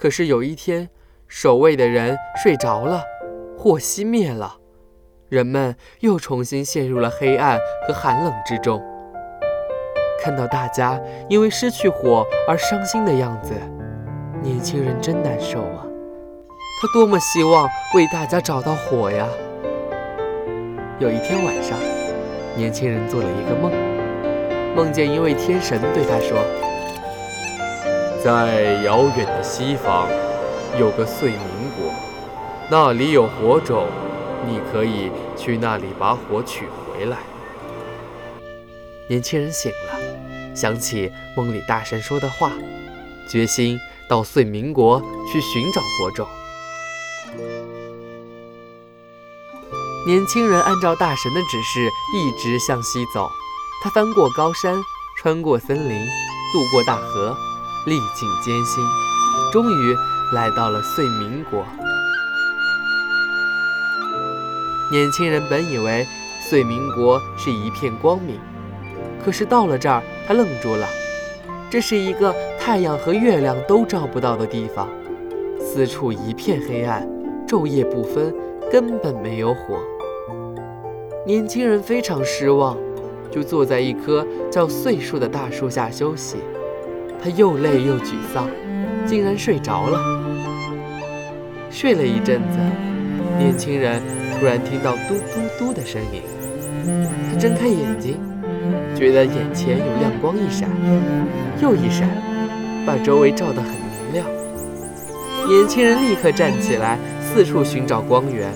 可是有一天，守卫的人睡着了，火熄灭了，人们又重新陷入了黑暗和寒冷之中。看到大家因为失去火而伤心的样子，年轻人真难受啊！他多么希望为大家找到火呀！有一天晚上，年轻人做了一个梦，梦见一位天神对他说：“在遥远的西方，有个碎民国，那里有火种，你可以去那里把火取回来。”年轻人醒了。想起梦里大神说的话，决心到遂民国去寻找火种。年轻人按照大神的指示，一直向西走。他翻过高山，穿过森林，渡过大河，历尽艰辛，终于来到了遂民国。年轻人本以为遂民国是一片光明。可是到了这儿，他愣住了。这是一个太阳和月亮都照不到的地方，四处一片黑暗，昼夜不分，根本没有火。年轻人非常失望，就坐在一棵叫岁树的大树下休息。他又累又沮丧，竟然睡着了。睡了一阵子，年轻人突然听到嘟嘟嘟的声音，他睁开眼睛。觉得眼前有亮光一闪又一闪，把周围照得很明亮。年轻人立刻站起来，四处寻找光源。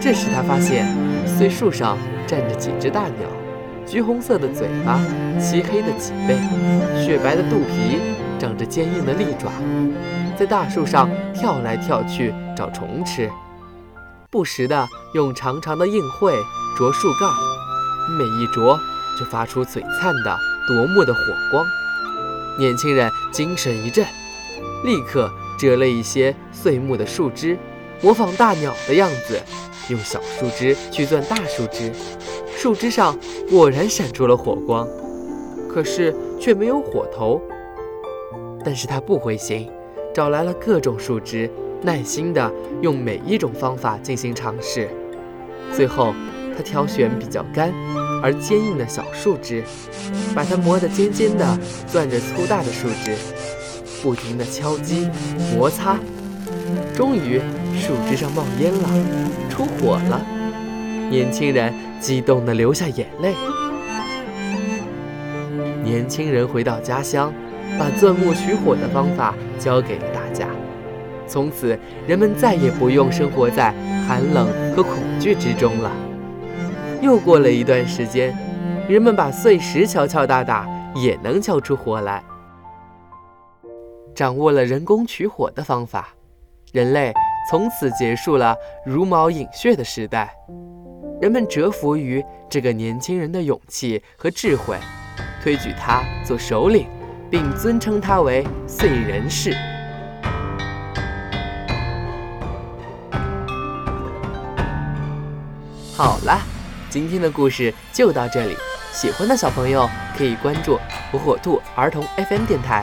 这时他发现碎树上站着几只大鸟，橘红色的嘴巴，漆黑的脊背，雪白的肚皮，长着坚硬的利爪，在大树上跳来跳去找虫吃，不时地用长长的硬喙啄树干，每一啄。就发出璀璨的夺目的火光，年轻人精神一振，立刻折了一些碎木的树枝，模仿大鸟的样子，用小树枝去钻大树枝，树枝上果然闪出了火光，可是却没有火头。但是他不灰心，找来了各种树枝，耐心地用每一种方法进行尝试，最后他挑选比较干。而坚硬的小树枝，把它磨得尖尖的，攥着粗大的树枝，不停地敲击、摩擦，终于树枝上冒烟了，出火了。年轻人激动地流下眼泪。年轻人回到家乡，把钻木取火的方法教给了大家。从此，人们再也不用生活在寒冷和恐惧之中了。又过了一段时间，人们把碎石敲敲打打也能敲出火来。掌握了人工取火的方法，人类从此结束了茹毛饮血的时代。人们折服于这个年轻人的勇气和智慧，推举他做首领，并尊称他为燧人氏。好了。今天的故事就到这里，喜欢的小朋友可以关注火火兔儿童 FM 电台。